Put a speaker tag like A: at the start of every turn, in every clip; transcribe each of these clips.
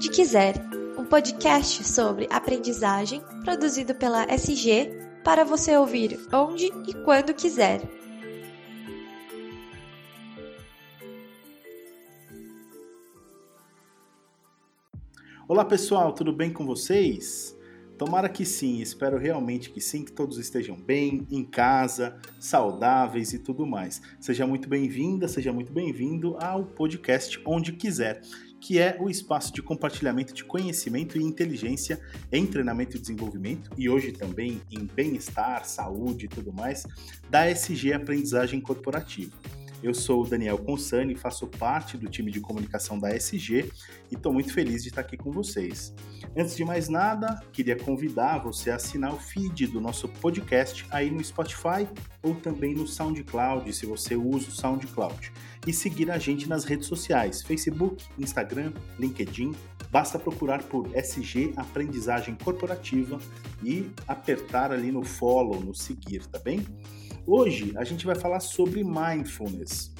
A: Onde Quiser, um podcast sobre aprendizagem produzido pela SG para você ouvir onde e quando quiser.
B: Olá pessoal, tudo bem com vocês? Tomara que sim, espero realmente que sim, que todos estejam bem, em casa, saudáveis e tudo mais. Seja muito bem-vinda, seja muito bem-vindo ao podcast Onde Quiser que é o espaço de compartilhamento de conhecimento e inteligência em treinamento e desenvolvimento e hoje também em bem-estar, saúde e tudo mais, da SG Aprendizagem Corporativa. Eu sou o Daniel Consani, faço parte do time de comunicação da SG e estou muito feliz de estar aqui com vocês. Antes de mais nada, queria convidar você a assinar o feed do nosso podcast aí no Spotify ou também no SoundCloud, se você usa o SoundCloud. E seguir a gente nas redes sociais, Facebook, Instagram, LinkedIn. Basta procurar por SG Aprendizagem Corporativa e apertar ali no follow, no seguir, tá bem? Hoje a gente vai falar sobre mindfulness,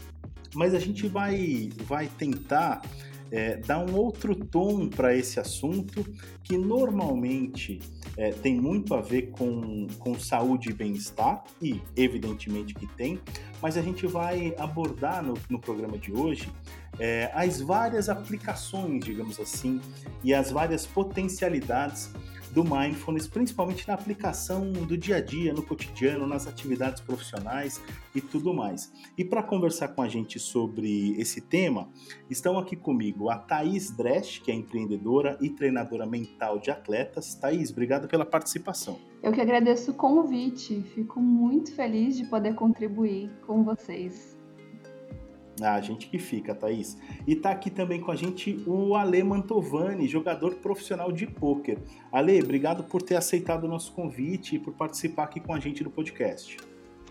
B: mas a gente vai, vai tentar é, dar um outro tom para esse assunto que normalmente é, tem muito a ver com, com saúde e bem-estar, e evidentemente que tem, mas a gente vai abordar no, no programa de hoje é, as várias aplicações, digamos assim, e as várias potencialidades do mindfulness, principalmente na aplicação do dia a dia, no cotidiano, nas atividades profissionais e tudo mais. E para conversar com a gente sobre esse tema, estão aqui comigo a Thaís Dresch, que é empreendedora e treinadora mental de atletas. Thaís, obrigado pela participação.
C: Eu que agradeço o convite, fico muito feliz de poder contribuir com vocês.
B: Ah, a gente que fica, Thaís. E tá aqui também com a gente o Ale Mantovani, jogador profissional de pôquer. Ale, obrigado por ter aceitado o nosso convite e por participar aqui com a gente do podcast.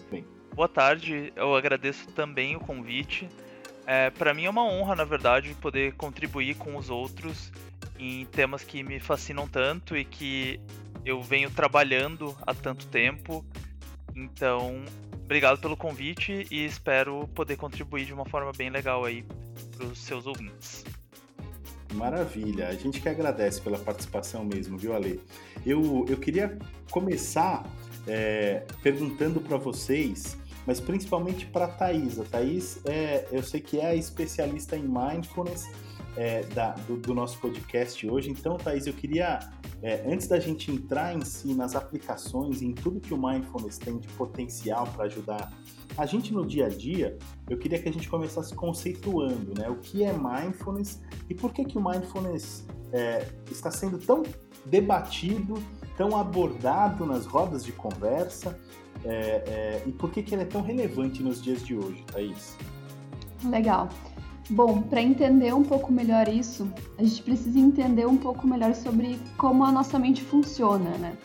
D: Bem. Boa tarde, eu agradeço também o convite. É, Para mim é uma honra, na verdade, poder contribuir com os outros em temas que me fascinam tanto e que eu venho trabalhando há tanto tempo. Então, obrigado pelo convite e espero poder contribuir de uma forma bem legal aí para os seus ouvintes.
B: Maravilha, a gente que agradece pela participação mesmo, viu, Ale? Eu, eu queria começar é, perguntando para vocês, mas principalmente para a Thaís. A Thaís, é, eu sei que é a especialista em mindfulness é, da, do, do, nosso podcast hoje. Então, Thaís, eu queria, é, antes da gente entrar em si nas aplicações, em tudo que o Mindfulness tem de potencial para ajudar a gente no dia a dia, eu queria que a gente começasse conceituando né, o que é Mindfulness e por que, que o Mindfulness é, está sendo tão debatido, tão abordado nas rodas de conversa é, é, e por que, que ele é tão relevante nos dias de hoje, Thaís?
C: Legal. Bom, para entender um pouco melhor isso, a gente precisa entender um pouco melhor sobre como a nossa mente funciona, né?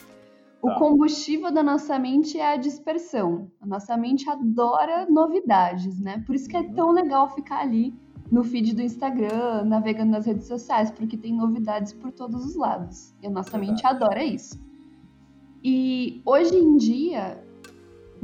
C: O tá. combustível da nossa mente é a dispersão. A nossa mente adora novidades, né? Por isso que é uhum. tão legal ficar ali no feed do Instagram, navegando nas redes sociais, porque tem novidades por todos os lados. E a nossa mente adora isso. E hoje em dia,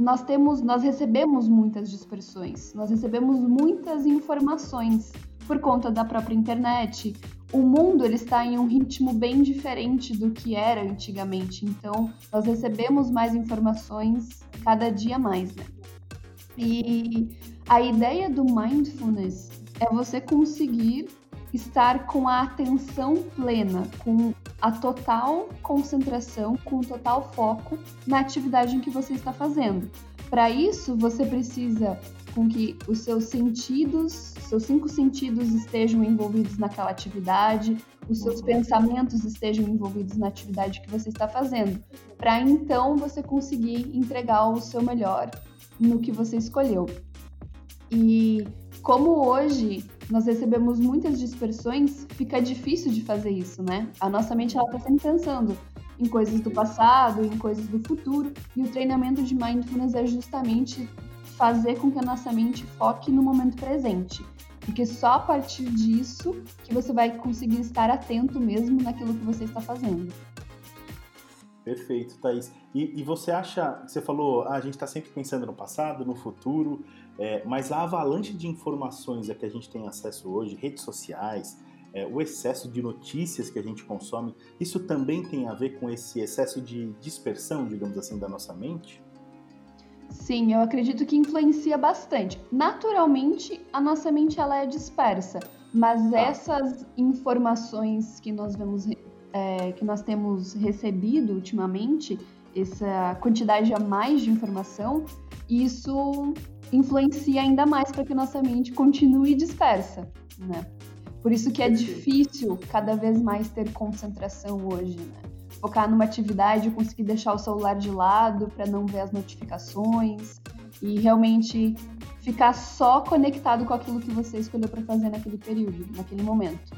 C: nós temos, nós recebemos muitas dispersões, nós recebemos muitas informações por conta da própria internet. O mundo ele está em um ritmo bem diferente do que era antigamente, então nós recebemos mais informações cada dia mais, né? E a ideia do mindfulness é você conseguir estar com a atenção plena, com a total concentração, com o total foco na atividade em que você está fazendo. Para isso, você precisa com que os seus sentidos, seus cinco sentidos estejam envolvidos naquela atividade, os seus pensamentos estejam envolvidos na atividade que você está fazendo, para então você conseguir entregar o seu melhor no que você escolheu. E como hoje nós recebemos muitas dispersões, fica difícil de fazer isso, né? A nossa mente ela está sempre pensando em coisas do passado, em coisas do futuro, e o treinamento de mindfulness é justamente fazer com que a nossa mente foque no momento presente. Porque só a partir disso que você vai conseguir estar atento mesmo naquilo que você está fazendo.
B: Perfeito, Thaís. E, e você acha, você falou, ah, a gente está sempre pensando no passado, no futuro, é, mas a avalanche de informações a que a gente tem acesso hoje, redes sociais, é, o excesso de notícias que a gente consome, isso também tem a ver com esse excesso de dispersão, digamos assim, da nossa mente?
C: Sim, eu acredito que influencia bastante. Naturalmente, a nossa mente ela é dispersa, mas ah. essas informações que nós vemos, é, que nós temos recebido ultimamente, essa quantidade a mais de informação, isso influencia ainda mais para que nossa mente continue dispersa, né? Por isso que é difícil cada vez mais ter concentração hoje, né? Focar numa atividade, conseguir deixar o celular de lado para não ver as notificações e realmente ficar só conectado com aquilo que você escolheu para fazer naquele período, naquele momento.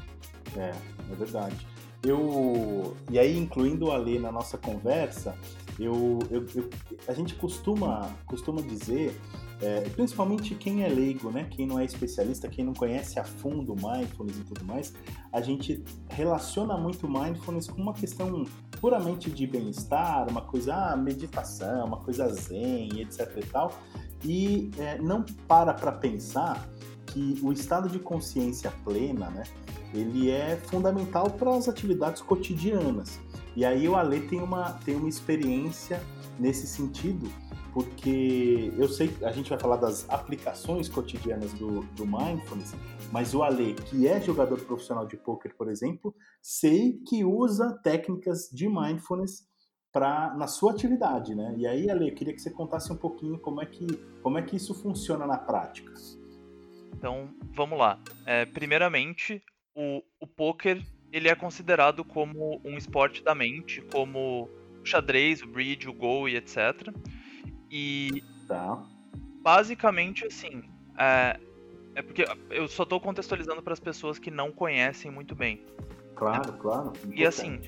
B: É, é verdade. Eu e aí incluindo a Lê na nossa conversa, eu, eu, eu, a gente costuma, costuma dizer, é, principalmente quem é leigo, né? quem não é especialista, quem não conhece a fundo mindfulness e tudo mais, a gente relaciona muito mindfulness com uma questão puramente de bem-estar, uma coisa, ah, meditação, uma coisa zen, etc e tal, e é, não para para pensar que o estado de consciência plena, né, ele é fundamental para as atividades cotidianas. E aí o Ale tem uma, tem uma experiência nesse sentido, porque eu sei a gente vai falar das aplicações cotidianas do, do Mindfulness, mas o Ale, que é jogador profissional de poker, por exemplo, sei que usa técnicas de Mindfulness para na sua atividade, né? E aí, Ale, eu queria que você contasse um pouquinho como é que, como é que isso funciona na prática.
D: Então, vamos lá. É, primeiramente, o, o poker ele é considerado como um esporte da mente, como o xadrez, o bridge, o go e etc. E
B: tá.
D: basicamente assim, é, é porque eu só estou contextualizando para as pessoas que não conhecem muito bem.
B: Claro, claro. Importante.
D: E assim,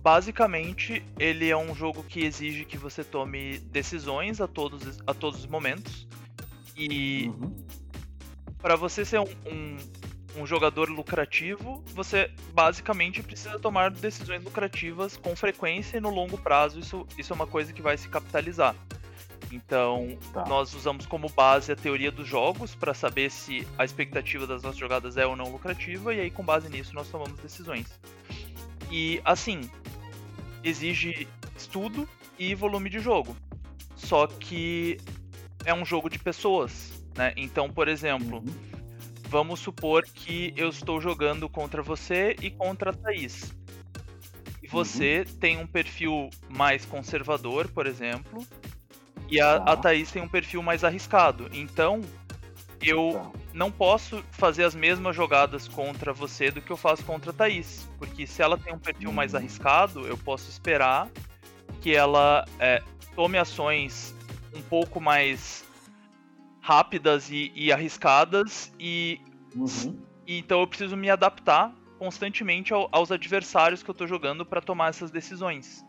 D: basicamente ele é um jogo que exige que você tome decisões a todos, a todos os momentos. E uhum. para você ser um, um um jogador lucrativo, você basicamente precisa tomar decisões lucrativas com frequência e no longo prazo isso, isso é uma coisa que vai se capitalizar. Então, tá. nós usamos como base a teoria dos jogos para saber se a expectativa das nossas jogadas é ou não lucrativa, e aí, com base nisso, nós tomamos decisões. E, assim, exige estudo e volume de jogo. Só que é um jogo de pessoas, né? Então, por exemplo. Uhum Vamos supor que eu estou jogando contra você e contra a Thaís. E você uhum. tem um perfil mais conservador, por exemplo, e a, tá. a Thaís tem um perfil mais arriscado. Então, eu tá. não posso fazer as mesmas jogadas contra você do que eu faço contra a Thaís. Porque se ela tem um perfil mais uhum. arriscado, eu posso esperar que ela é, tome ações um pouco mais rápidas e, e arriscadas e, uhum. e, então eu preciso me adaptar constantemente ao, aos adversários que eu estou jogando para tomar essas decisões.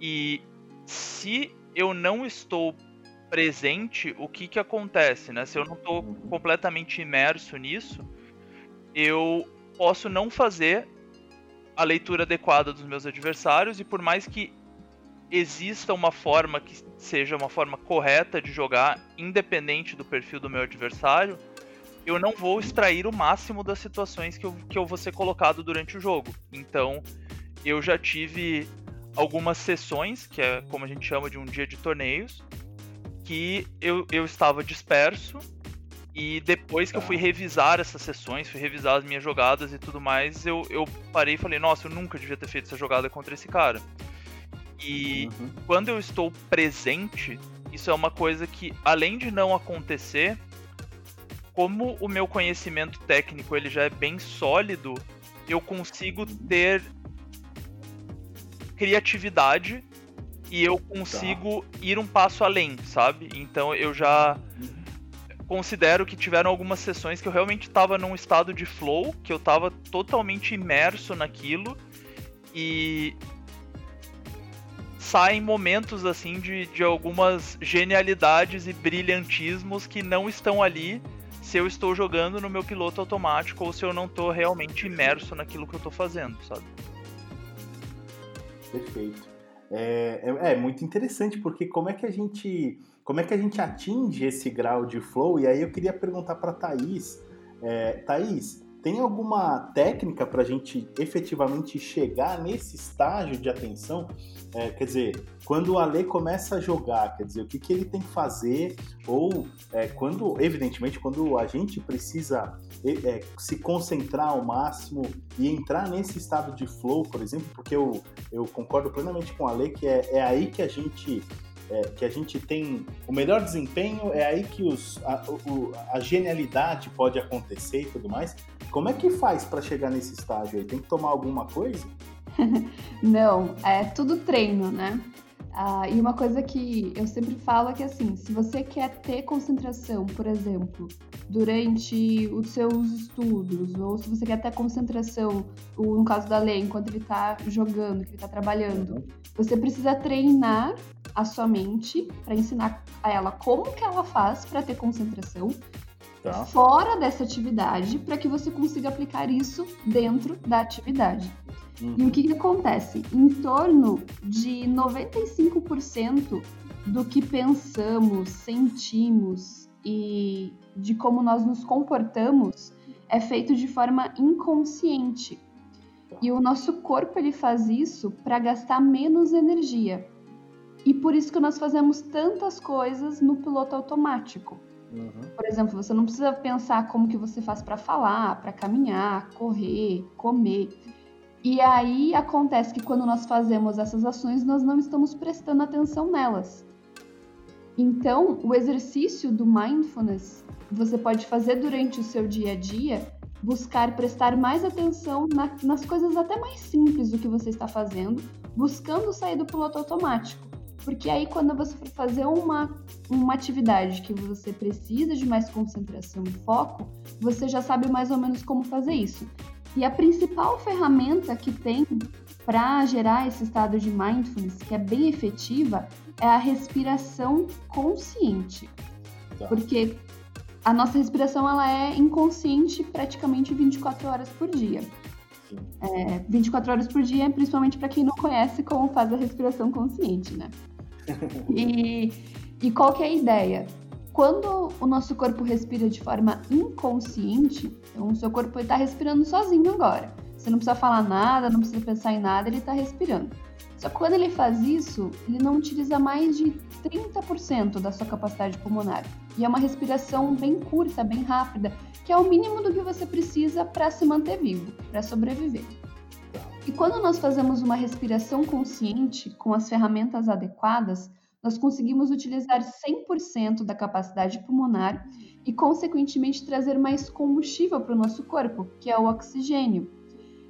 D: E se eu não estou presente, o que que acontece, né? Se eu não estou completamente imerso nisso, eu posso não fazer a leitura adequada dos meus adversários e por mais que exista uma forma que seja uma forma correta de jogar, independente do perfil do meu adversário, eu não vou extrair o máximo das situações que eu, que eu vou ser colocado durante o jogo. Então, eu já tive algumas sessões, que é como a gente chama de um dia de torneios, que eu, eu estava disperso e depois que eu fui tá. revisar essas sessões, fui revisar as minhas jogadas e tudo mais, eu, eu parei e falei, nossa, eu nunca devia ter feito essa jogada contra esse cara. E uhum. quando eu estou presente, isso é uma coisa que, além de não acontecer, como o meu conhecimento técnico ele já é bem sólido, eu consigo ter criatividade e eu consigo tá. ir um passo além, sabe? Então eu já considero que tiveram algumas sessões que eu realmente estava num estado de flow, que eu estava totalmente imerso naquilo e saem momentos assim de, de algumas genialidades e brilhantismos que não estão ali se eu estou jogando no meu piloto automático ou se eu não estou realmente imerso naquilo que eu estou fazendo, sabe?
B: Perfeito. É, é, é, muito interessante porque como é que a gente como é que a gente atinge esse grau de flow? E aí eu queria perguntar para Thaís, é, Thaís, tem alguma técnica para a gente efetivamente chegar nesse estágio de atenção? É, quer dizer, quando o Ale começa a jogar, quer dizer, o que, que ele tem que fazer? Ou é, quando, evidentemente, quando a gente precisa é, se concentrar ao máximo e entrar nesse estado de flow, por exemplo, porque eu, eu concordo plenamente com o Ale que é, é aí que a gente é, que a gente tem o melhor desempenho, é aí que os, a, o, a genialidade pode acontecer e tudo mais. Como é que faz para chegar nesse estágio aí? Tem que tomar alguma coisa?
C: Não, é tudo treino, né? Ah, e uma coisa que eu sempre falo é que assim, se você quer ter concentração, por exemplo, durante os seus estudos, ou se você quer ter concentração, no caso da lei, enquanto ele está jogando, que ele está trabalhando, uhum. você precisa treinar a sua mente para ensinar a ela como que ela faz para ter concentração tá. fora dessa atividade, para que você consiga aplicar isso dentro da atividade. Uhum. E o que, que acontece? Em torno de 95% do que pensamos, sentimos e de como nós nos comportamos é feito de forma inconsciente. Tá. E o nosso corpo ele faz isso para gastar menos energia. E por isso que nós fazemos tantas coisas no piloto automático. Uhum. Por exemplo, você não precisa pensar como que você faz para falar, para caminhar, correr, comer. E aí acontece que quando nós fazemos essas ações, nós não estamos prestando atenção nelas. Então, o exercício do mindfulness você pode fazer durante o seu dia a dia, buscar prestar mais atenção na, nas coisas até mais simples do que você está fazendo, buscando sair do piloto automático. Porque aí, quando você for fazer uma, uma atividade que você precisa de mais concentração e foco, você já sabe mais ou menos como fazer isso. E a principal ferramenta que tem para gerar esse estado de mindfulness, que é bem efetiva, é a respiração consciente. Tá. Porque a nossa respiração ela é inconsciente praticamente 24 horas por dia. É, 24 horas por dia, principalmente para quem não conhece como faz a respiração consciente, né? E, e qual que é a ideia? Quando o nosso corpo respira de forma inconsciente, então o seu corpo está respirando sozinho agora. Você não precisa falar nada, não precisa pensar em nada, ele está respirando. Só que quando ele faz isso, ele não utiliza mais de 30% da sua capacidade pulmonar. E é uma respiração bem curta, bem rápida, que é o mínimo do que você precisa para se manter vivo, para sobreviver. E quando nós fazemos uma respiração consciente com as ferramentas adequadas, nós conseguimos utilizar 100% da capacidade pulmonar e, consequentemente, trazer mais combustível para o nosso corpo, que é o oxigênio.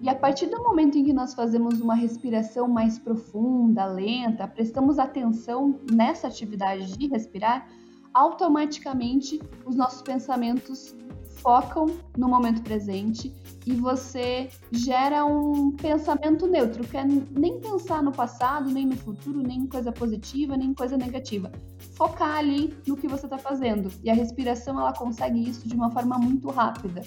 C: E a partir do momento em que nós fazemos uma respiração mais profunda, lenta, prestamos atenção nessa atividade de respirar, automaticamente os nossos pensamentos focam no momento presente e você gera um pensamento neutro, que é nem pensar no passado, nem no futuro, nem em coisa positiva, nem em coisa negativa. Focar ali no que você está fazendo. E a respiração ela consegue isso de uma forma muito rápida.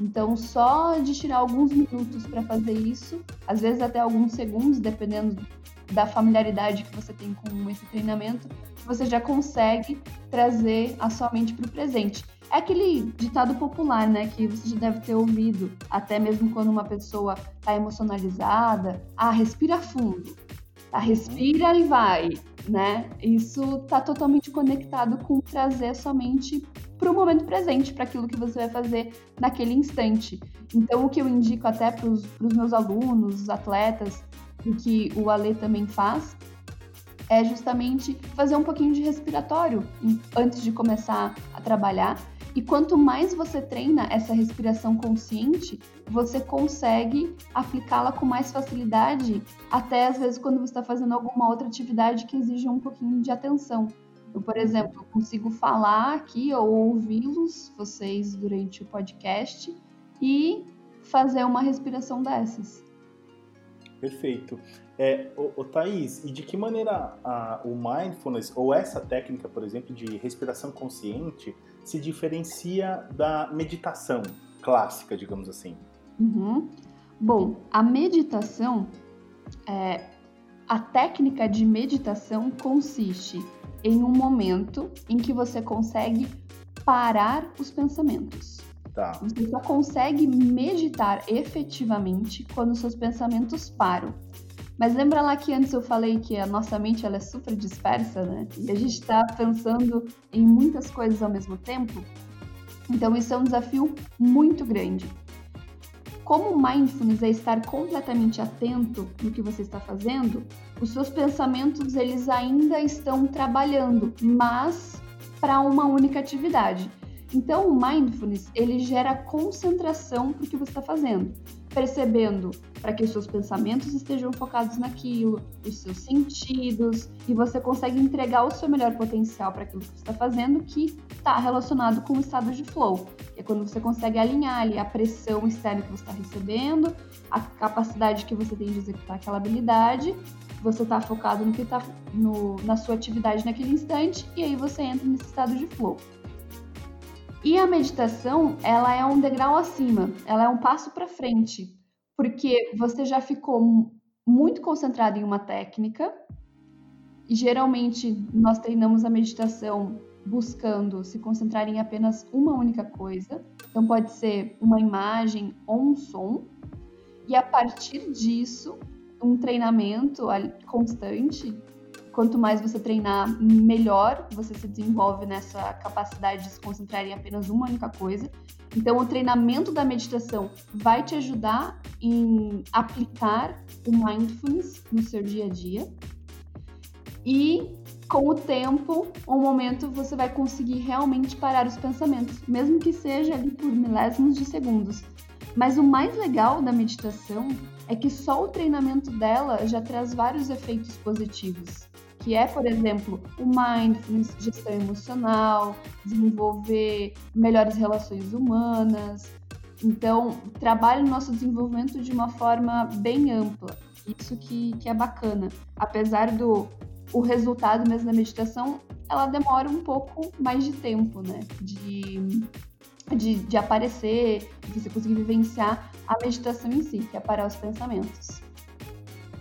C: Então, só de tirar alguns minutos para fazer isso, às vezes até alguns segundos, dependendo da familiaridade que você tem com esse treinamento, você já consegue trazer a sua mente para o presente. É aquele ditado popular, né, que você já deve ter ouvido, até mesmo quando uma pessoa está emocionalizada, ah, respira fundo, tá, respira e vai, né? Isso está totalmente conectado com trazer sua mente para o momento presente, para aquilo que você vai fazer naquele instante. Então, o que eu indico até para os meus alunos, os atletas, e que o Ale também faz, é justamente fazer um pouquinho de respiratório antes de começar a trabalhar. E quanto mais você treina essa respiração consciente, você consegue aplicá-la com mais facilidade, até às vezes quando você está fazendo alguma outra atividade que exige um pouquinho de atenção. Eu, por exemplo, consigo falar aqui ou ouvi-los, vocês, durante o podcast, e fazer uma respiração dessas.
B: Perfeito. É, o, o Thaís, e de que maneira a, o mindfulness, ou essa técnica, por exemplo, de respiração consciente, se diferencia da meditação clássica, digamos assim?
C: Uhum. Bom, a meditação, é, a técnica de meditação consiste em um momento em que você consegue parar os pensamentos.
B: Tá.
C: Você só consegue meditar efetivamente quando seus pensamentos param. Mas lembra lá que antes eu falei que a nossa mente ela é super dispersa, né? E a gente está pensando em muitas coisas ao mesmo tempo. Então isso é um desafio muito grande. Como o mindfulness é estar completamente atento no que você está fazendo, os seus pensamentos eles ainda estão trabalhando, mas para uma única atividade. Então, o mindfulness ele gera concentração para o que você está fazendo, percebendo para que os seus pensamentos estejam focados naquilo, os seus sentidos, e você consegue entregar o seu melhor potencial para aquilo que você está fazendo, que está relacionado com o estado de flow. É quando você consegue alinhar ali a pressão externa que você está recebendo, a capacidade que você tem de executar aquela habilidade, você está focado no que está na sua atividade naquele instante, e aí você entra nesse estado de flow. E a meditação, ela é um degrau acima, ela é um passo para frente, porque você já ficou muito concentrado em uma técnica, e geralmente nós treinamos a meditação buscando se concentrar em apenas uma única coisa. Então pode ser uma imagem ou um som. E a partir disso, um treinamento constante quanto mais você treinar, melhor você se desenvolve nessa capacidade de se concentrar em apenas uma única coisa. Então, o treinamento da meditação vai te ajudar em aplicar o mindfulness no seu dia a dia. E com o tempo, um momento você vai conseguir realmente parar os pensamentos, mesmo que seja ali por milésimos de segundos. Mas o mais legal da meditação é que só o treinamento dela já traz vários efeitos positivos que é, por exemplo, o mindfulness, gestão emocional, desenvolver melhores relações humanas. Então, trabalha o nosso desenvolvimento de uma forma bem ampla. Isso que, que é bacana. Apesar do o resultado mesmo da meditação, ela demora um pouco mais de tempo, né? De, de, de aparecer, de você conseguir vivenciar a meditação em si, que é parar os pensamentos.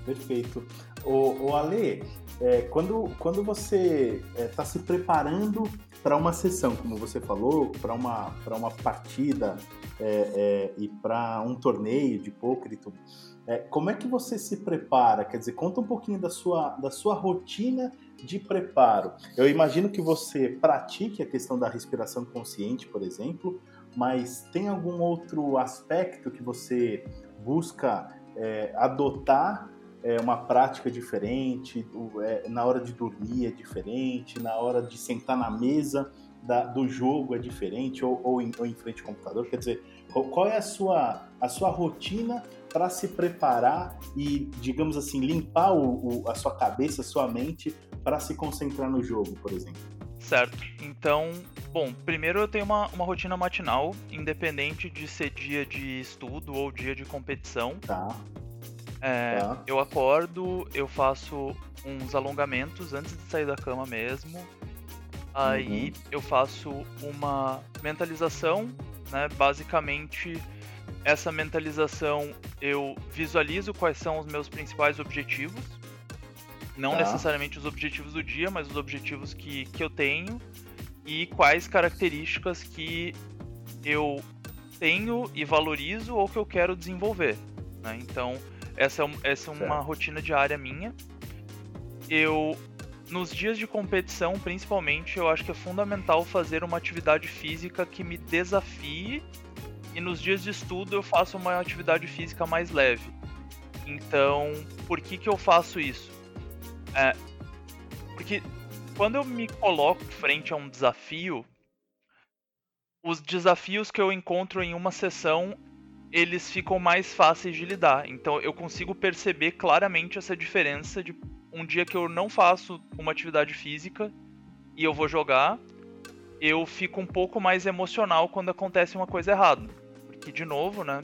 B: Perfeito. O, o Ale, é, quando, quando você está é, se preparando para uma sessão, como você falou, para uma, uma partida é, é e para um torneio de poker e tudo, é, como é que você se prepara? Quer dizer, conta um pouquinho da sua, da sua rotina de preparo. Eu imagino que você pratique a questão da respiração consciente, por exemplo, mas tem algum outro aspecto que você busca é, adotar é uma prática diferente, é, na hora de dormir é diferente, na hora de sentar na mesa da, do jogo é diferente, ou, ou, em, ou, em, frente ao computador. Quer dizer, qual, qual é a sua, a sua rotina para se preparar e, digamos assim, limpar o, o, a sua cabeça, a sua mente, para se concentrar no jogo, por exemplo?
D: Certo. Então, bom, primeiro eu tenho uma, uma rotina matinal, independente de ser dia de estudo ou dia de competição.
B: Tá.
D: É, tá. Eu acordo, eu faço uns alongamentos antes de sair da cama mesmo. Aí uhum. eu faço uma mentalização, né? Basicamente, essa mentalização eu visualizo quais são os meus principais objetivos. Não tá. necessariamente os objetivos do dia, mas os objetivos que, que eu tenho e quais características que eu tenho e valorizo ou que eu quero desenvolver. Né? Então, essa é, essa é uma rotina diária minha. Eu, nos dias de competição, principalmente, eu acho que é fundamental fazer uma atividade física que me desafie. E nos dias de estudo eu faço uma atividade física mais leve. Então, por que, que eu faço isso? É, porque quando eu me coloco frente a um desafio, os desafios que eu encontro em uma sessão eles ficam mais fáceis de lidar. Então eu consigo perceber claramente essa diferença de um dia que eu não faço uma atividade física e eu vou jogar, eu fico um pouco mais emocional quando acontece uma coisa errada. Porque, de novo, né?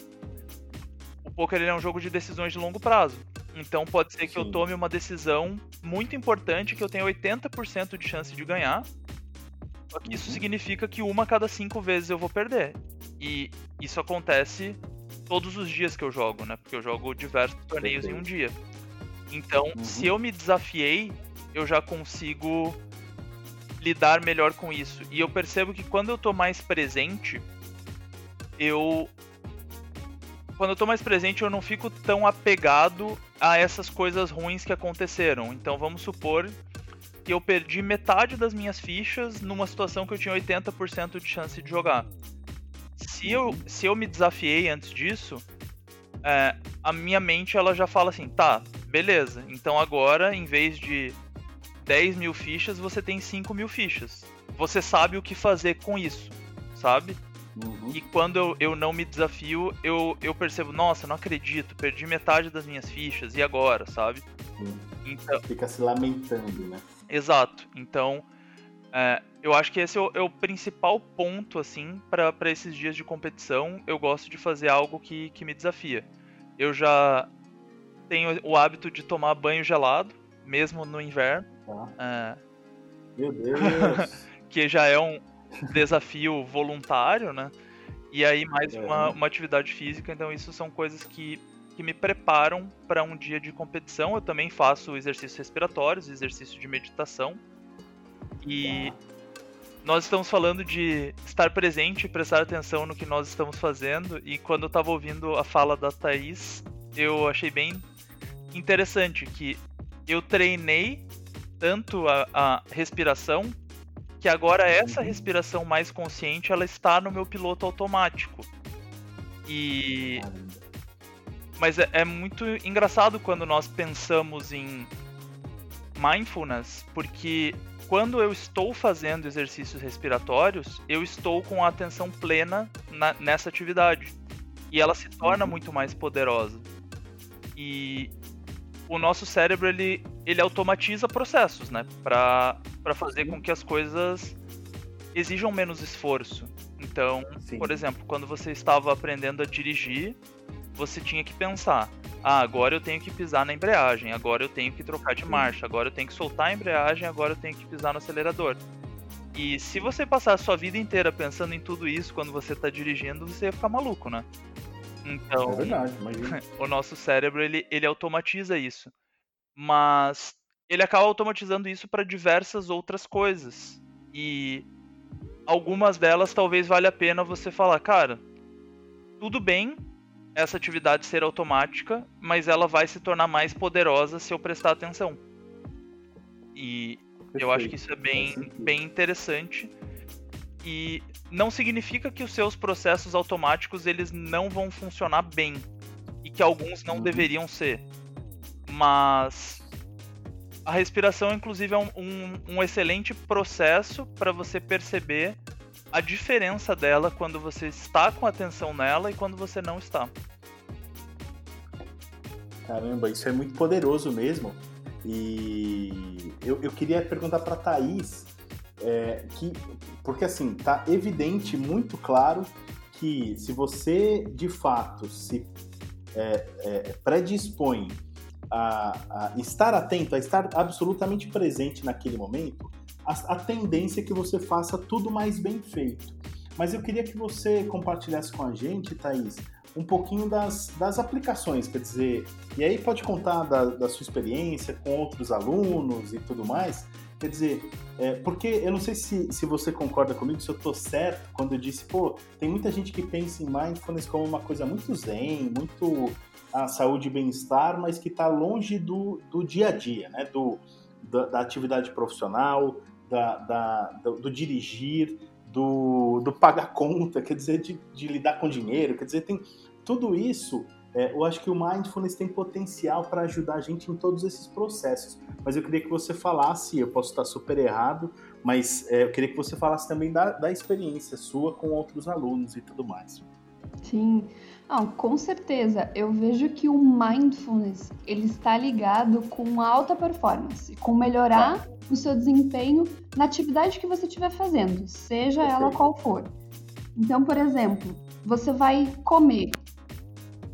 D: O poker é um jogo de decisões de longo prazo. Então pode ser que Sim. eu tome uma decisão muito importante que eu tenha 80% de chance de ganhar. Só que isso uhum. significa que uma a cada cinco vezes eu vou perder. E isso acontece todos os dias que eu jogo, né? Porque eu jogo diversos torneios em um dia. Então, uhum. se eu me desafiei, eu já consigo lidar melhor com isso. E eu percebo que quando eu tô mais presente, eu quando eu tô mais presente, eu não fico tão apegado a essas coisas ruins que aconteceram. Então vamos supor que eu perdi metade das minhas fichas numa situação que eu tinha 80% de chance de jogar. Se eu, se eu me desafiei antes disso, é, a minha mente ela já fala assim, tá, beleza, então agora em vez de 10 mil fichas, você tem 5 mil fichas. Você sabe o que fazer com isso, sabe? Uhum. E quando eu, eu não me desafio, eu, eu percebo, nossa, não acredito, perdi metade das minhas fichas, e agora, sabe?
B: Uhum. Então, Fica se lamentando, né?
D: Exato. Então, é, eu acho que esse é o, é o principal ponto, assim, para esses dias de competição. Eu gosto de fazer algo que, que me desafia. Eu já tenho o hábito de tomar banho gelado, mesmo no inverno.
B: Ah. É... Meu Deus!
D: que já é um, desafio voluntário, né? E aí mais uma, uma atividade física, então isso são coisas que, que me preparam para um dia de competição. Eu também faço exercícios respiratórios, exercício de meditação. E nós estamos falando de estar presente prestar atenção no que nós estamos fazendo. E quando eu estava ouvindo a fala da Thaís, eu achei bem interessante que eu treinei tanto a, a respiração que agora essa respiração mais consciente ela está no meu piloto automático. E mas é, é muito engraçado quando nós pensamos em mindfulness, porque quando eu estou fazendo exercícios respiratórios, eu estou com a atenção plena na, nessa atividade. E ela se torna uhum. muito mais poderosa. E o nosso cérebro ele, ele automatiza processos, né? Para fazer com que as coisas exijam menos esforço. Então, Sim. por exemplo, quando você estava aprendendo a dirigir, você tinha que pensar: ah, agora eu tenho que pisar na embreagem, agora eu tenho que trocar de marcha, agora eu tenho que soltar a embreagem, agora eu tenho que pisar no acelerador. E se você passar a sua vida inteira pensando em tudo isso quando você está dirigindo, você ia ficar maluco, né? Então,
B: é verdade, imagina.
D: o nosso cérebro ele, ele automatiza isso. Mas ele acaba automatizando isso para diversas outras coisas. E algumas delas talvez valha a pena você falar, cara, tudo bem essa atividade ser automática, mas ela vai se tornar mais poderosa se eu prestar atenção. E Perfeito. eu acho que isso é bem, bem interessante. E não significa que os seus processos automáticos eles não vão funcionar bem e que alguns não uhum. deveriam ser. Mas a respiração, inclusive, é um, um, um excelente processo para você perceber a diferença dela quando você está com atenção nela e quando você não está.
B: Caramba, isso é muito poderoso mesmo. E eu, eu queria perguntar para Thaís é, que, porque assim, tá evidente, muito claro, que se você de fato se é, é, predispõe a, a, estar atento, a estar absolutamente presente naquele momento, a, a tendência é que você faça tudo mais bem feito. Mas eu queria que você compartilhasse com a gente, Thaís, um pouquinho das, das aplicações, quer dizer, e aí pode contar da, da sua experiência com outros alunos e tudo mais, Quer dizer, é, porque eu não sei se, se você concorda comigo, se eu tô certo quando eu disse, pô, tem muita gente que pensa em mindfulness como uma coisa muito zen, muito a saúde e bem-estar, mas que está longe do, do dia a dia, né? Do, da, da atividade profissional, da, da do, do, dirigir, do, do pagar conta, quer dizer, de, de lidar com dinheiro, quer dizer, tem tudo isso é, eu acho que o mindfulness tem potencial para ajudar a gente em todos esses processos. Mas eu queria que você falasse, eu posso estar super errado, mas é, eu queria que você falasse também da, da experiência sua com outros alunos e tudo mais.
C: Sim, Não, com certeza. Eu vejo que o mindfulness ele está ligado com alta performance, com melhorar tá. O seu desempenho na atividade que você estiver fazendo, seja Perfeito. ela qual for. Então, por exemplo, você vai comer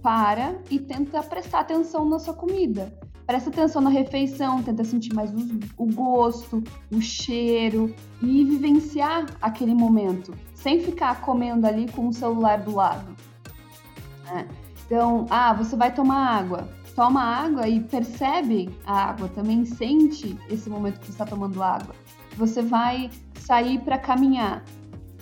C: para e tenta prestar atenção na sua comida. Presta atenção na refeição, tenta sentir mais o, o gosto, o cheiro e vivenciar aquele momento, sem ficar comendo ali com o celular do lado. É. Então, ah, você vai tomar água. Toma água e percebe a água, também sente esse momento que você está tomando água. Você vai sair para caminhar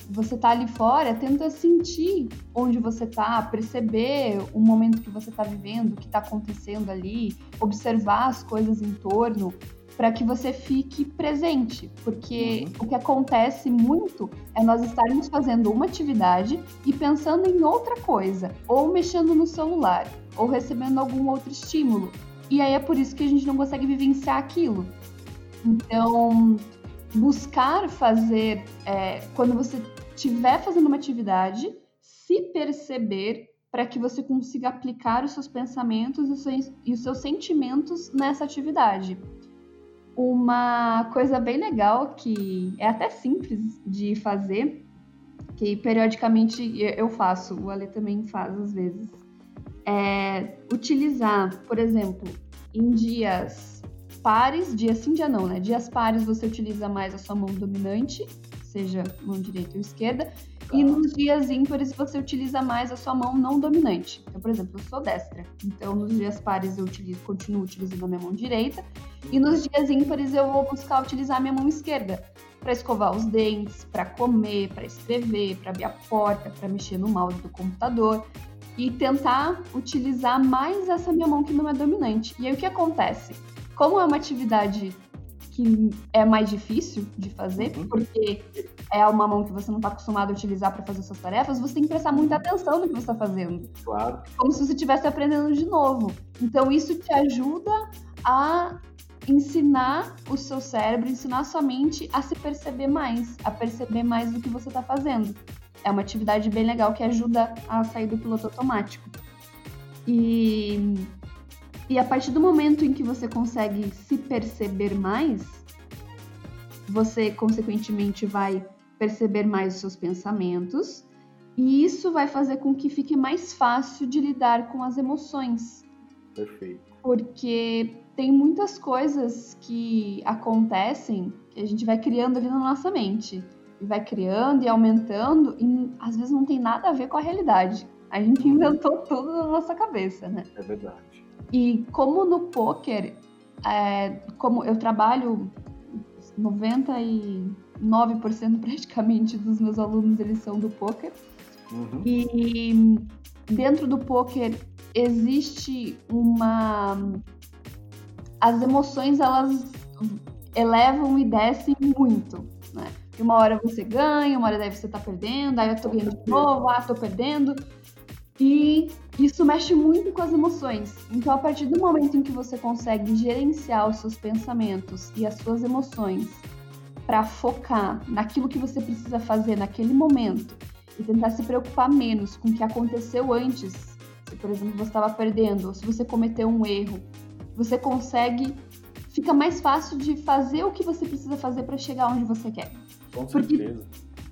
C: você tá ali fora, tenta sentir onde você tá, perceber o momento que você tá vivendo, o que tá acontecendo ali, observar as coisas em torno, para que você fique presente, porque uhum. o que acontece muito é nós estarmos fazendo uma atividade e pensando em outra coisa, ou mexendo no celular, ou recebendo algum outro estímulo. E aí é por isso que a gente não consegue vivenciar aquilo. Então, buscar fazer, é, quando você estiver fazendo uma atividade, se perceber para que você consiga aplicar os seus pensamentos e os seus sentimentos nessa atividade. Uma coisa bem legal que é até simples de fazer, que periodicamente eu faço, o Ale também faz às vezes, é utilizar, por exemplo, em dias pares, dia sim, dia não, né? Dias pares você utiliza mais a sua mão dominante, seja mão direita ou esquerda, e nos dias ímpares você utiliza mais a sua mão não dominante. Então, por exemplo, eu sou destra. Então, nos dias pares eu utilizo, continuo utilizando a minha mão direita. E nos dias ímpares eu vou buscar utilizar a minha mão esquerda. Para escovar os dentes, para comer, para escrever, para abrir a porta, para mexer no mouse do computador. E tentar utilizar mais essa minha mão que não é dominante. E aí o que acontece? Como é uma atividade que é mais difícil de fazer, uhum. porque é uma mão que você não está acostumado a utilizar para fazer suas tarefas, você tem que prestar muita atenção no que você está fazendo.
B: Claro.
C: Como se você estivesse aprendendo de novo. Então, isso te ajuda a ensinar o seu cérebro, ensinar a sua mente a se perceber mais, a perceber mais do que você está fazendo. É uma atividade bem legal que ajuda a sair do piloto automático. E e a partir do momento em que você consegue se perceber mais, você consequentemente vai perceber mais os seus pensamentos, e isso vai fazer com que fique mais fácil de lidar com as emoções.
B: Perfeito.
C: Porque tem muitas coisas que acontecem que a gente vai criando ali na nossa mente. E vai criando e aumentando, e às vezes não tem nada a ver com a realidade. A gente inventou tudo na nossa cabeça, né?
B: É verdade.
C: E como no poker, é, como eu trabalho 99% praticamente dos meus alunos eles são do poker. Uhum. E dentro do poker existe uma as emoções elas elevam e descem muito, né? E uma hora você ganha, uma hora deve você tá perdendo, aí eu tô ganhando de novo, ah, tô perdendo. E isso mexe muito com as emoções. Então, a partir do momento em que você consegue gerenciar os seus pensamentos e as suas emoções para focar naquilo que você precisa fazer naquele momento e tentar se preocupar menos com o que aconteceu antes, se por exemplo você estava perdendo ou se você cometeu um erro, você consegue fica mais fácil de fazer o que você precisa fazer para chegar onde você quer.
B: Com certeza.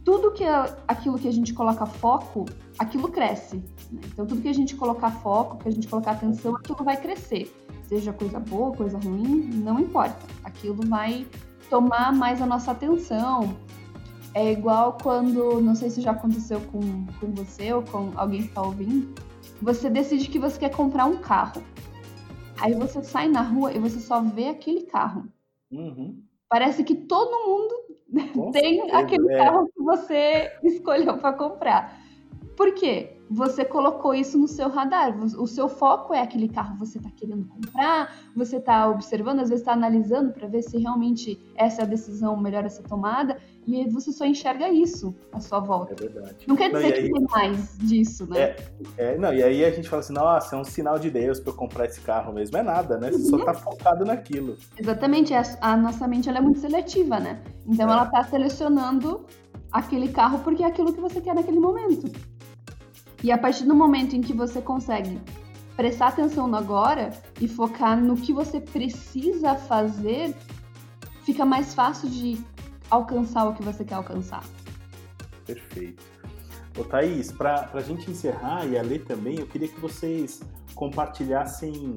C: Tudo que é aquilo que a gente coloca foco, aquilo cresce. Né? Então, tudo que a gente colocar foco, que a gente colocar atenção, aquilo vai crescer. Seja coisa boa, coisa ruim, não importa. Aquilo vai tomar mais a nossa atenção. É igual quando, não sei se já aconteceu com, com você ou com alguém que está ouvindo, você decide que você quer comprar um carro. Aí você sai na rua e você só vê aquele carro.
B: Uhum.
C: Parece que todo mundo tem aquele é. carro que você escolheu para comprar. Por quê? Você colocou isso no seu radar. O seu foco é aquele carro que você está querendo comprar, você está observando, às vezes está analisando para ver se realmente essa é a decisão melhor a ser tomada, e você só enxerga isso à sua volta.
B: É verdade.
C: Não quer dizer não, aí, que tem mais disso, né?
B: É, é, não, e aí a gente fala assim, nossa, é um sinal de Deus para eu comprar esse carro mesmo. É nada, né? Você uhum. só está focado naquilo.
C: Exatamente. A, a, nossa mente ela é muito seletiva, né? Então é. ela está selecionando aquele carro porque é aquilo que você quer naquele momento. E a partir do momento em que você consegue prestar atenção no agora e focar no que você precisa fazer, fica mais fácil de alcançar o que você quer alcançar.
B: Perfeito. Ô, Thaís, para a gente encerrar e a ler também, eu queria que vocês compartilhassem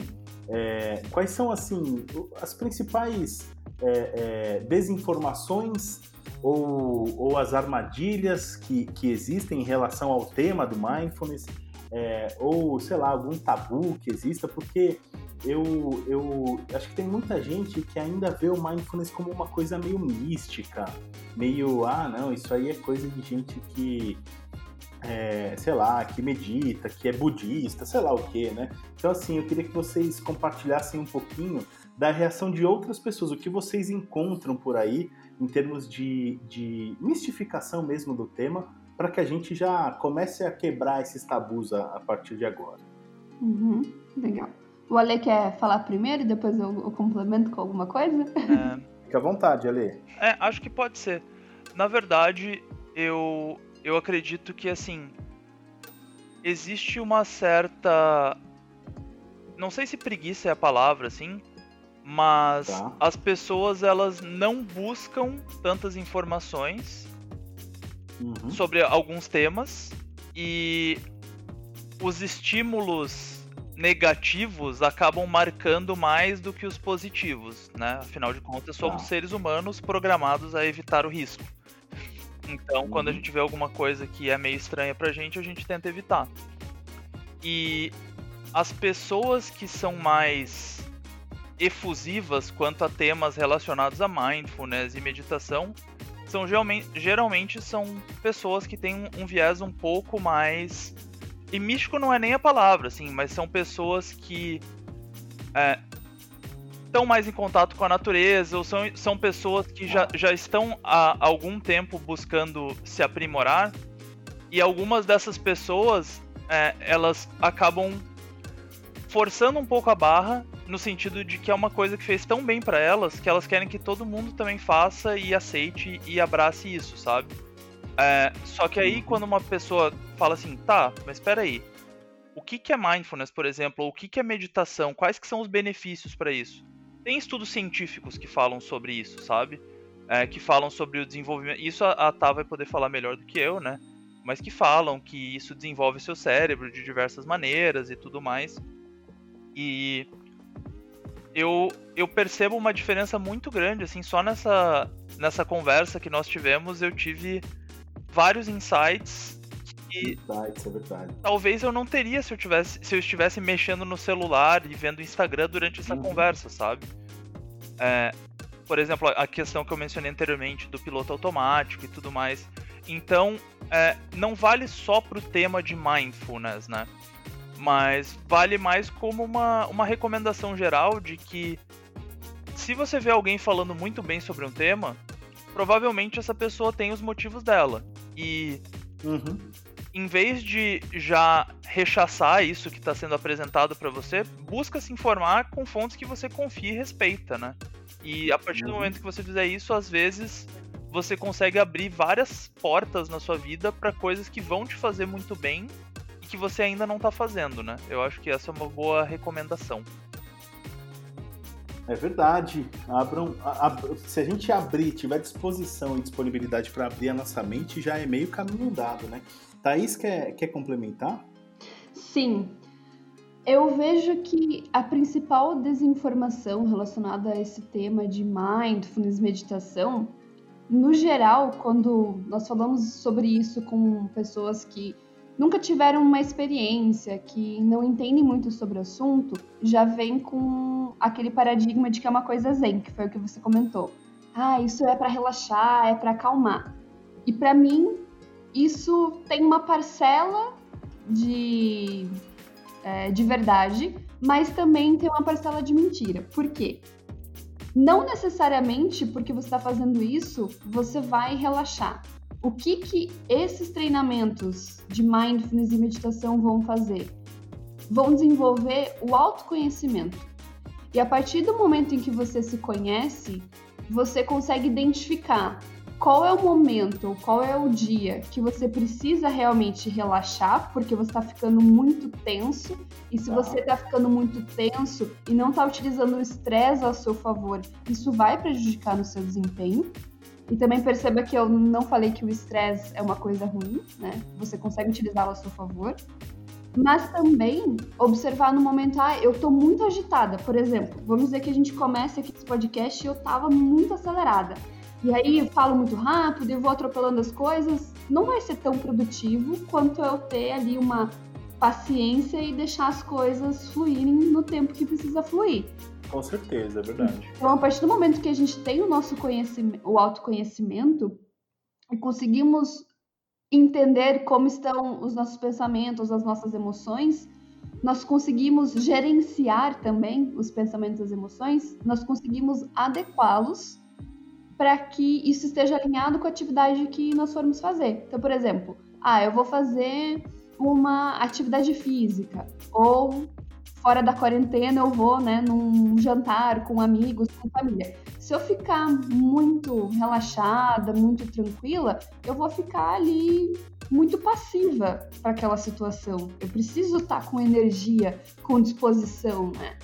B: é, quais são assim as principais é, é, desinformações ou, ou as armadilhas que, que existem em relação ao tema do mindfulness, é, ou sei lá, algum tabu que exista, porque eu, eu acho que tem muita gente que ainda vê o mindfulness como uma coisa meio mística, meio, ah, não, isso aí é coisa de gente que, é, sei lá, que medita, que é budista, sei lá o que, né? Então, assim, eu queria que vocês compartilhassem um pouquinho da reação de outras pessoas, o que vocês encontram por aí em termos de, de mistificação mesmo do tema, para que a gente já comece a quebrar esses tabus a, a partir de agora.
C: Uhum, legal. O Ale quer falar primeiro e depois eu, eu complemento com alguma coisa?
B: É... Fica à vontade, Ale.
D: É, acho que pode ser. Na verdade, eu, eu acredito que, assim, existe uma certa... Não sei se preguiça é a palavra, assim, mas tá. as pessoas, elas não buscam tantas informações uhum. sobre alguns temas e os estímulos negativos acabam marcando mais do que os positivos, né? Afinal de contas, somos ah. seres humanos programados a evitar o risco. Então, uhum. quando a gente vê alguma coisa que é meio estranha pra gente, a gente tenta evitar. E as pessoas que são mais efusivas quanto a temas relacionados a mindfulness e meditação são geralmente, são pessoas que têm um, um viés um pouco mais e místico não é nem a palavra, assim, mas são pessoas que é, estão mais em contato com a natureza, ou são, são pessoas que já, já estão há algum tempo buscando se aprimorar, e algumas dessas pessoas é, elas acabam forçando um pouco a barra no sentido de que é uma coisa que fez tão bem para elas que elas querem que todo mundo também faça e aceite e abrace isso, sabe? É, só que aí, quando uma pessoa fala assim, tá, mas espera aí, o que, que é mindfulness, por exemplo, ou o que, que é meditação, quais que são os benefícios para isso? Tem estudos científicos que falam sobre isso, sabe? É, que falam sobre o desenvolvimento. Isso a, a Tá vai poder falar melhor do que eu, né? Mas que falam que isso desenvolve seu cérebro de diversas maneiras e tudo mais. E eu, eu percebo uma diferença muito grande, assim, só nessa, nessa conversa que nós tivemos, eu tive vários insights que
B: insights, é verdade.
D: talvez eu não teria se eu tivesse se eu estivesse mexendo no celular e vendo o Instagram durante essa uhum. conversa, sabe? É, por exemplo, a questão que eu mencionei anteriormente do piloto automático e tudo mais. Então, é, não vale só pro tema de mindfulness, né? Mas vale mais como uma, uma recomendação geral de que se você vê alguém falando muito bem sobre um tema, provavelmente essa pessoa tem os motivos dela. E uhum. em vez de já rechaçar isso que está sendo apresentado para você, busca se informar com fontes que você confia e respeita, né? E a partir do uhum. momento que você fizer isso, às vezes você consegue abrir várias portas na sua vida para coisas que vão te fazer muito bem que você ainda não está fazendo, né? Eu acho que essa é uma boa recomendação.
B: É verdade. Abram, a, a, se a gente abrir, tiver disposição e disponibilidade para abrir a nossa mente, já é meio caminho dado, né? Thaís quer, quer complementar?
C: Sim. Eu vejo que a principal desinformação relacionada a esse tema de mindfulness, meditação, no geral, quando nós falamos sobre isso com pessoas que nunca tiveram uma experiência, que não entendem muito sobre o assunto, já vem com aquele paradigma de que é uma coisa zen, que foi o que você comentou. Ah, isso é para relaxar, é para acalmar. E para mim, isso tem uma parcela de, é, de verdade, mas também tem uma parcela de mentira. Por quê? Não necessariamente porque você está fazendo isso, você vai relaxar o que, que esses treinamentos de mindfulness e meditação vão fazer? Vão desenvolver o autoconhecimento. E a partir do momento em que você se conhece, você consegue identificar qual é o momento, qual é o dia que você precisa realmente relaxar, porque você está ficando muito tenso. E se você está ficando muito tenso e não está utilizando o estresse ao seu favor, isso vai prejudicar no seu desempenho. E também perceba que eu não falei que o estresse é uma coisa ruim, né? Você consegue utilizá-lo a seu favor. Mas também observar no momento, ah, eu tô muito agitada. Por exemplo, vamos dizer que a gente começa aqui esse podcast e eu tava muito acelerada. E aí falo muito rápido e vou atropelando as coisas. Não vai ser tão produtivo quanto eu ter ali uma paciência e deixar as coisas fluírem no tempo que precisa fluir.
B: Com certeza, é verdade.
C: Então, a partir do momento que a gente tem o nosso conhecimento, o autoconhecimento, e conseguimos entender como estão os nossos pensamentos, as nossas emoções, nós conseguimos gerenciar também os pensamentos e as emoções, nós conseguimos adequá-los para que isso esteja alinhado com a atividade que nós formos fazer. Então, por exemplo, ah, eu vou fazer uma atividade física ou fora da quarentena eu vou, né, num jantar com amigos, com família. Se eu ficar muito relaxada, muito tranquila, eu vou ficar ali muito passiva para aquela situação. Eu preciso estar com energia, com disposição, né?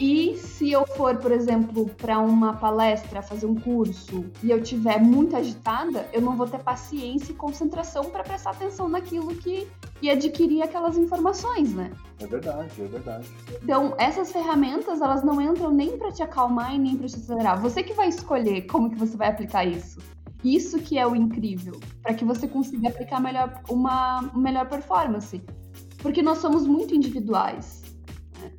C: E se eu for, por exemplo, para uma palestra, fazer um curso, e eu tiver muito agitada, eu não vou ter paciência e concentração para prestar atenção naquilo que e adquirir aquelas informações, né?
B: É verdade, é verdade.
C: Então, essas ferramentas, elas não entram nem para te acalmar e nem para te acelerar. Você que vai escolher como que você vai aplicar isso. Isso que é o incrível, para que você consiga aplicar melhor, uma melhor performance. Porque nós somos muito individuais.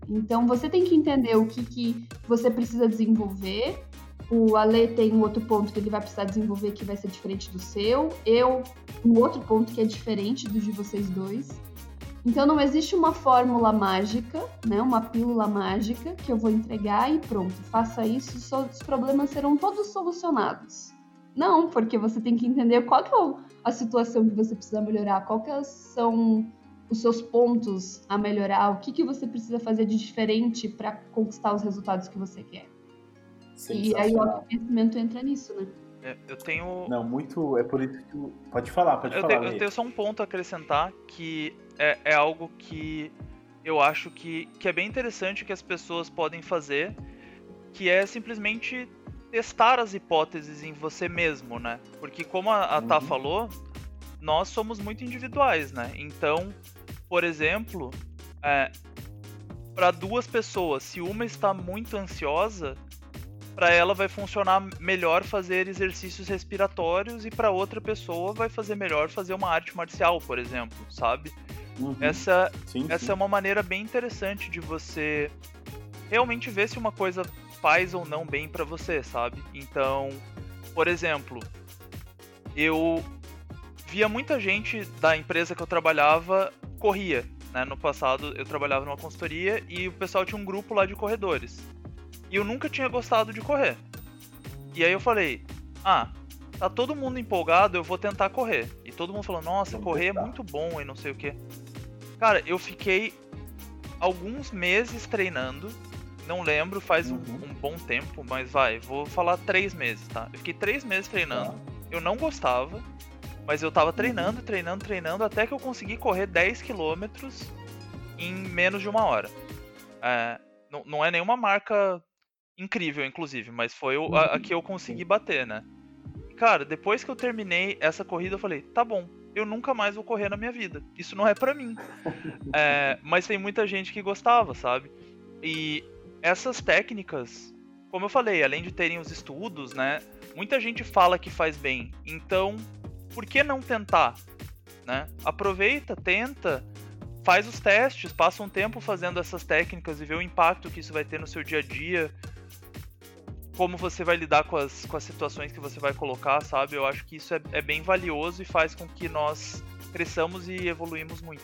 C: Então você tem que entender o que, que você precisa desenvolver. O Ale tem um outro ponto que ele vai precisar desenvolver que vai ser diferente do seu. Eu, um outro ponto que é diferente do de vocês dois. Então não existe uma fórmula mágica, né? Uma pílula mágica que eu vou entregar e pronto, faça isso, os problemas serão todos solucionados. Não, porque você tem que entender qual que é a situação que você precisa melhorar, qual que são os seus pontos a melhorar, o que, que você precisa fazer de diferente para conquistar os resultados que você quer. E aí o autoconhecimento entra nisso, né?
D: É, eu tenho.
B: Não, muito. É por isso que. Pode falar, pode
D: eu
B: falar.
D: Tenho, eu tenho só um ponto a acrescentar que é, é algo que eu acho que, que é bem interessante que as pessoas podem fazer, que é simplesmente testar as hipóteses em você mesmo, né? Porque como a, a uhum. Tá falou, nós somos muito individuais, né? Então, por exemplo, é, para duas pessoas, se uma está muito ansiosa, para ela vai funcionar melhor fazer exercícios respiratórios e para outra pessoa vai fazer melhor fazer uma arte marcial, por exemplo, sabe? Uhum. Essa, sim, essa sim. é uma maneira bem interessante de você realmente ver se uma coisa faz ou não bem para você, sabe? Então, por exemplo, eu via muita gente da empresa que eu trabalhava corria. Né? No passado eu trabalhava numa consultoria e o pessoal tinha um grupo lá de corredores. E eu nunca tinha gostado de correr. E aí eu falei: ah, tá todo mundo empolgado, eu vou tentar correr. E todo mundo falou: nossa, Vamos correr é tentar. é muito bom e não sei o que. Cara, eu fiquei alguns meses treinando não lembro, faz uhum. um, um, bom tempo, mas vai, vou falar três meses, tá? Eu fiquei três meses treinando, tá. eu não gostava, mas eu tava uhum. treinando, treinando, treinando, até que eu consegui correr 10 quilômetros em menos de uma hora. É, não, não é nenhuma marca incrível, inclusive, mas foi a, a, que eu consegui bater, né? Cara, depois que eu terminei essa corrida, eu falei, tá bom, eu nunca mais vou correr na minha vida. Isso não é para mim. É, mas tem muita gente que gostava, sabe? E essas técnicas, como eu falei, além de terem os estudos, né? Muita gente fala que faz bem. Então, por que não tentar? Né? Aproveita, tenta, faz os testes, passa um tempo fazendo essas técnicas e vê o impacto que isso vai ter no seu dia a dia. Como você vai lidar com as, com as situações que você vai colocar, sabe? Eu acho que isso é, é bem valioso e faz com que nós cresçamos e evoluímos muito.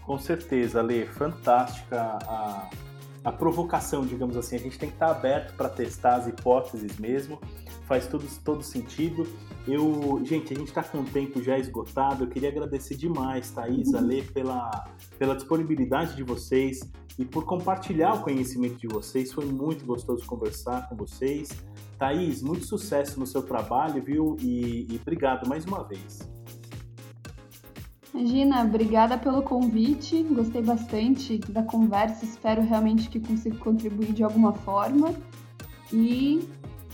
B: Com certeza, Ale, fantástica a, a provocação, digamos assim. A gente tem que estar aberto para testar as hipóteses mesmo. Faz todo, todo sentido. Eu, gente, a gente está com o tempo já esgotado. Eu queria agradecer demais, Thaís, uhum. Ale, pela, pela disponibilidade de vocês e por compartilhar o conhecimento de vocês. Foi muito gostoso conversar com vocês. Thaís, muito sucesso no seu trabalho, viu? E, e obrigado mais uma vez.
C: Imagina, obrigada pelo convite. Gostei bastante da conversa. Espero realmente que consiga contribuir de alguma forma. E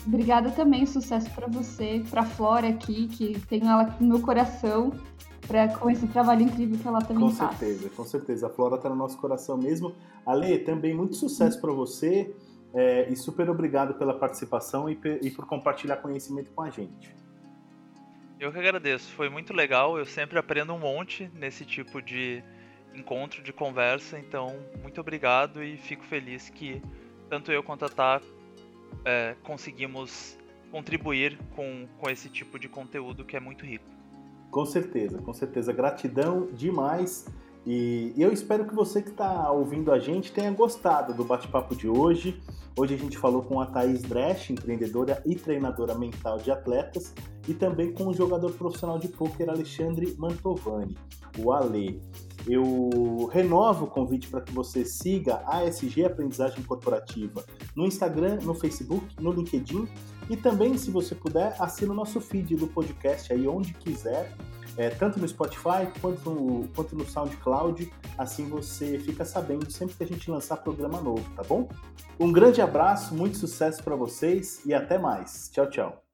C: obrigada também, sucesso para você, para Flora aqui, que tem ela no meu coração, pra, com esse trabalho incrível que ela também
B: com faz. Com certeza, com certeza. A Flora está no nosso coração mesmo. Ale, também muito sucesso para você. É, e super obrigado pela participação e, e por compartilhar conhecimento com a gente.
D: Eu que agradeço, foi muito legal. Eu sempre aprendo um monte nesse tipo de, encontro, de conversa. Então, muito obrigado e fico feliz que tanto eu quanto a Tá é, conseguimos contribuir com, com esse tipo de conteúdo que é muito rico.
B: Com certeza, com certeza. Gratidão demais. E eu espero que você que está ouvindo a gente tenha gostado do bate-papo de hoje. Hoje a gente falou com a Thaís Dresch, empreendedora e treinadora mental de atletas, e também com o jogador profissional de pôquer Alexandre Mantovani, o Ale. Eu renovo o convite para que você siga a ASG Aprendizagem Corporativa no Instagram, no Facebook, no LinkedIn e também, se você puder, assina o nosso feed do podcast aí onde quiser é, tanto no Spotify quanto no, quanto no SoundCloud. Assim você fica sabendo sempre que a gente lançar programa novo, tá bom? Um grande abraço, muito sucesso para vocês e até mais. Tchau, tchau.